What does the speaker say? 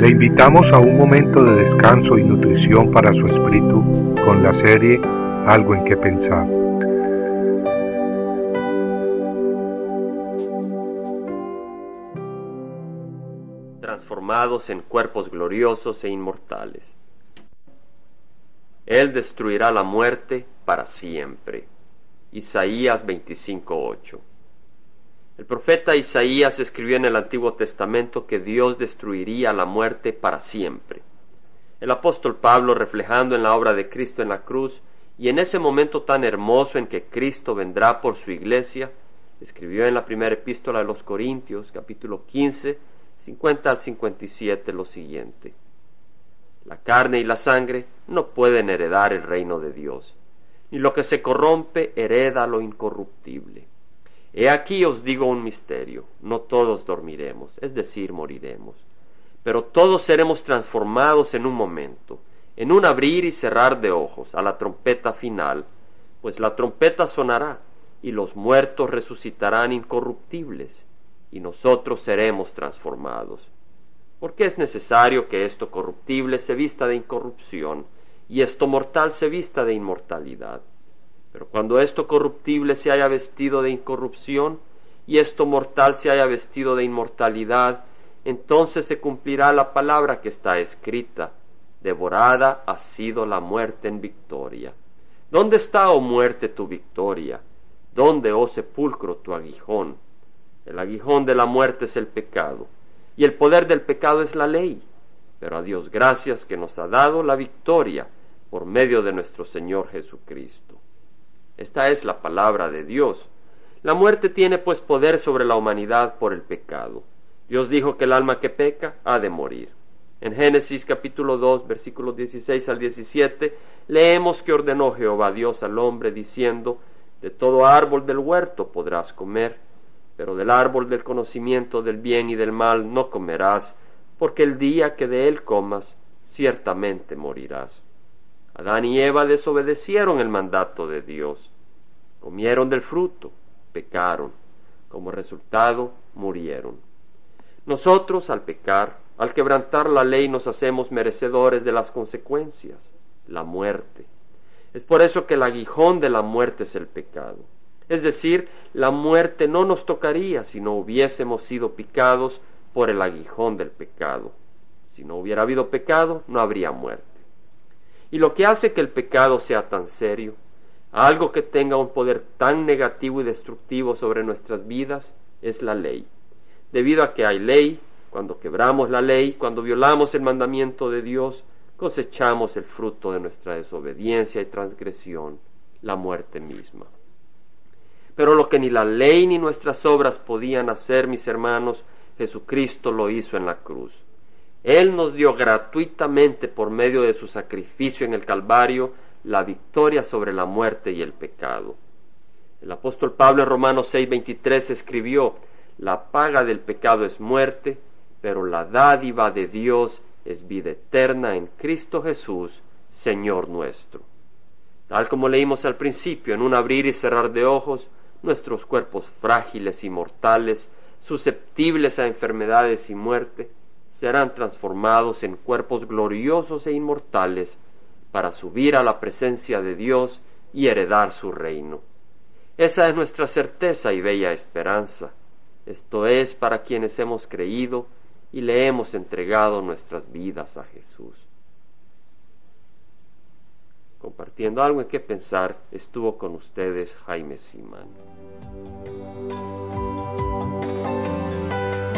Le invitamos a un momento de descanso y nutrición para su espíritu con la serie Algo en que pensar. Transformados en cuerpos gloriosos e inmortales. Él destruirá la muerte para siempre. Isaías 25:8 el profeta Isaías escribió en el Antiguo Testamento que Dios destruiría la muerte para siempre. El apóstol Pablo, reflejando en la obra de Cristo en la cruz, y en ese momento tan hermoso en que Cristo vendrá por su iglesia, escribió en la primera epístola de los Corintios, capítulo 15, 50 al 57, lo siguiente. La carne y la sangre no pueden heredar el reino de Dios, ni lo que se corrompe hereda lo incorruptible. He aquí os digo un misterio, no todos dormiremos, es decir, moriremos, pero todos seremos transformados en un momento, en un abrir y cerrar de ojos, a la trompeta final, pues la trompeta sonará, y los muertos resucitarán incorruptibles, y nosotros seremos transformados. Porque es necesario que esto corruptible se vista de incorrupción, y esto mortal se vista de inmortalidad. Pero cuando esto corruptible se haya vestido de incorrupción y esto mortal se haya vestido de inmortalidad, entonces se cumplirá la palabra que está escrita. Devorada ha sido la muerte en victoria. ¿Dónde está, oh muerte, tu victoria? ¿Dónde, oh sepulcro, tu aguijón? El aguijón de la muerte es el pecado, y el poder del pecado es la ley. Pero a Dios gracias que nos ha dado la victoria por medio de nuestro Señor Jesucristo. Esta es la palabra de Dios. La muerte tiene pues poder sobre la humanidad por el pecado. Dios dijo que el alma que peca ha de morir. En Génesis capítulo 2 versículos 16 al 17 leemos que ordenó Jehová Dios al hombre diciendo, De todo árbol del huerto podrás comer, pero del árbol del conocimiento del bien y del mal no comerás, porque el día que de él comas, ciertamente morirás. Adán y Eva desobedecieron el mandato de Dios. Comieron del fruto, pecaron. Como resultado, murieron. Nosotros, al pecar, al quebrantar la ley, nos hacemos merecedores de las consecuencias, la muerte. Es por eso que el aguijón de la muerte es el pecado. Es decir, la muerte no nos tocaría si no hubiésemos sido picados por el aguijón del pecado. Si no hubiera habido pecado, no habría muerte. Y lo que hace que el pecado sea tan serio, algo que tenga un poder tan negativo y destructivo sobre nuestras vidas, es la ley. Debido a que hay ley, cuando quebramos la ley, cuando violamos el mandamiento de Dios, cosechamos el fruto de nuestra desobediencia y transgresión, la muerte misma. Pero lo que ni la ley ni nuestras obras podían hacer, mis hermanos, Jesucristo lo hizo en la cruz. Él nos dio gratuitamente por medio de su sacrificio en el Calvario la victoria sobre la muerte y el pecado. El apóstol Pablo en Romanos 6:23 escribió, la paga del pecado es muerte, pero la dádiva de Dios es vida eterna en Cristo Jesús, Señor nuestro. Tal como leímos al principio, en un abrir y cerrar de ojos, nuestros cuerpos frágiles y mortales, susceptibles a enfermedades y muerte, serán transformados en cuerpos gloriosos e inmortales para subir a la presencia de Dios y heredar su reino. Esa es nuestra certeza y bella esperanza. Esto es para quienes hemos creído y le hemos entregado nuestras vidas a Jesús. Compartiendo algo en qué pensar, estuvo con ustedes Jaime Simán.